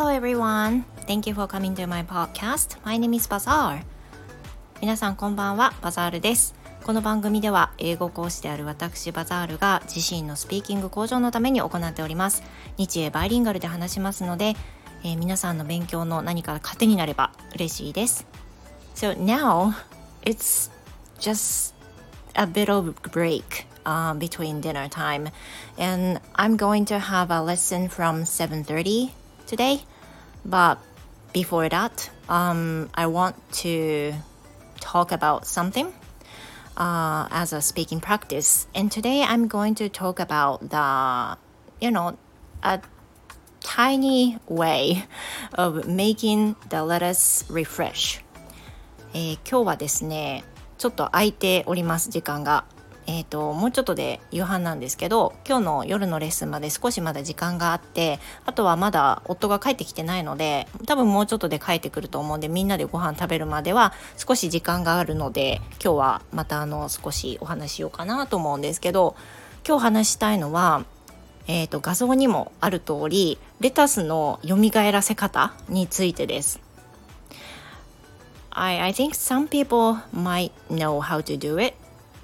Hello everyone. Thank you for coming to my podcast. My name is Bazaar. 皆さんこんばんは、バザールです。この番組では英語講師である私バザールが自身のスピーキング向上のために行っております。日英バイリンガルで話しますので、えー、皆さんの勉強の何か糧になれば嬉しいです。So now it's just a bit of break uh, between dinner time and I'm going to have a lesson from 7:30 today but before that um, I want to talk about something uh, as a speaking practice and today I'm going to talk about the you know a tiny way of making the lettuce refresh えー、今日はですねちょっと空いております時間が えーと、もうちょっとで夕飯なんですけど今日の夜のレッスンまで少しまだ時間があってあとはまだ夫が帰ってきてないので多分もうちょっとで帰ってくると思うんでみんなでご飯食べるまでは少し時間があるので今日はまたあの少しお話しようかなと思うんですけど今日話したいのは、えーと、画像にもある通りレタスの蘇らせ方についてです。I, I think some people might know how to do it,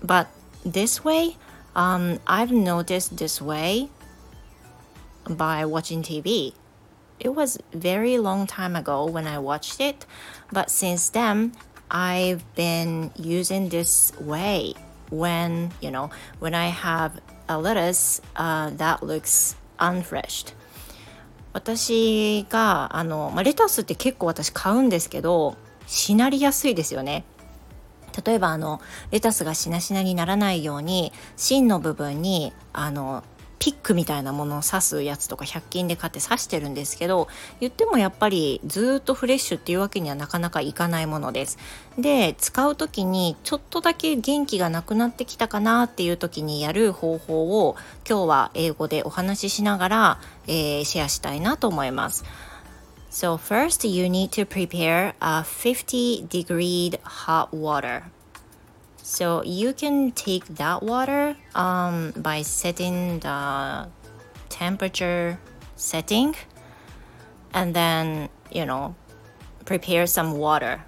but this way. Um, I've noticed this way by watching TV. It was very long time ago when I watched it, but since then I've been using this way when you know when I have a lettuce uh, that looks unfreshed. 私があの、まあ、レタスって結構私買うんですけどしなりやすいですよね 例えばあのレタスがしなしなにならないように芯の部分にあのピックみたいなものを刺すやつとか100均で買って刺してるんですけど言ってもやっぱりずっとフレッシュっていうわけにはなかなかいかないものです。で使う時にちょっとだけ元気がなくなってきたかなっていう時にやる方法を今日は英語でお話ししながら、えー、シェアしたいなと思います。So first you need to prepare a 50 degree hot water. So you can take that water um, by setting the temperature setting and then you know prepare some water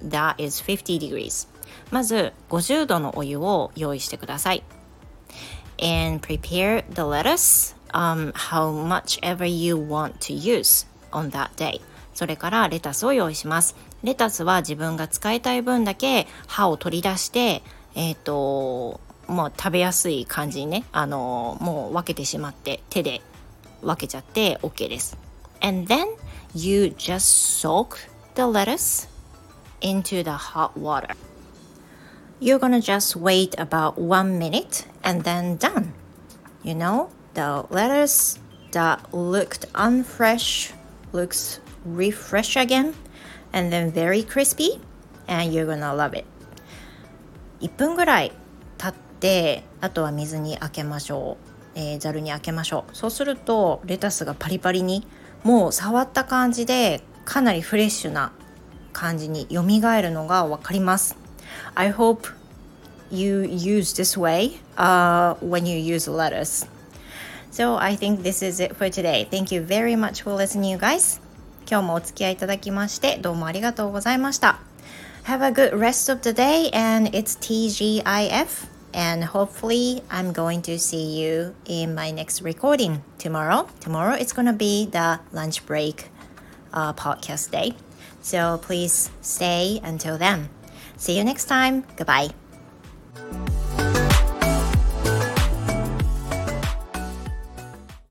that is 50 degrees まず50度のお湯を用意してください and prepare the lettuce um, how much ever you want to use On that day それからレタスを用意しますレタスは自分が使いたい分だけ葉を取り出してえっ、ー、ともう食べやすい感じにねあのもう分けてしまって手で分けちゃって OK です and then you just soak the lettuce into the hot water you're gonna just wait about one minute and then done you know the lettuce that looked unfresh looks refresh again and then very crispy and you're gonna love it 1分ぐらい経ってあとは水にあけましょう、えー、ざるにあけましょうそうするとレタスがパリパリにもう触った感じでかなりフレッシュな感じに蘇るのが分かります I hope you use this way、uh, when you use lettuce So I think this is it for today. Thank you very much for listening, you guys. 今日もお付き合いいただきましてどうもありがとうございました。Have a good rest of the day and it's TGIF and hopefully I'm going to see you in my next recording tomorrow. Tomorrow it's going to be the lunch break uh, podcast day. So please stay until then. See you next time. Goodbye.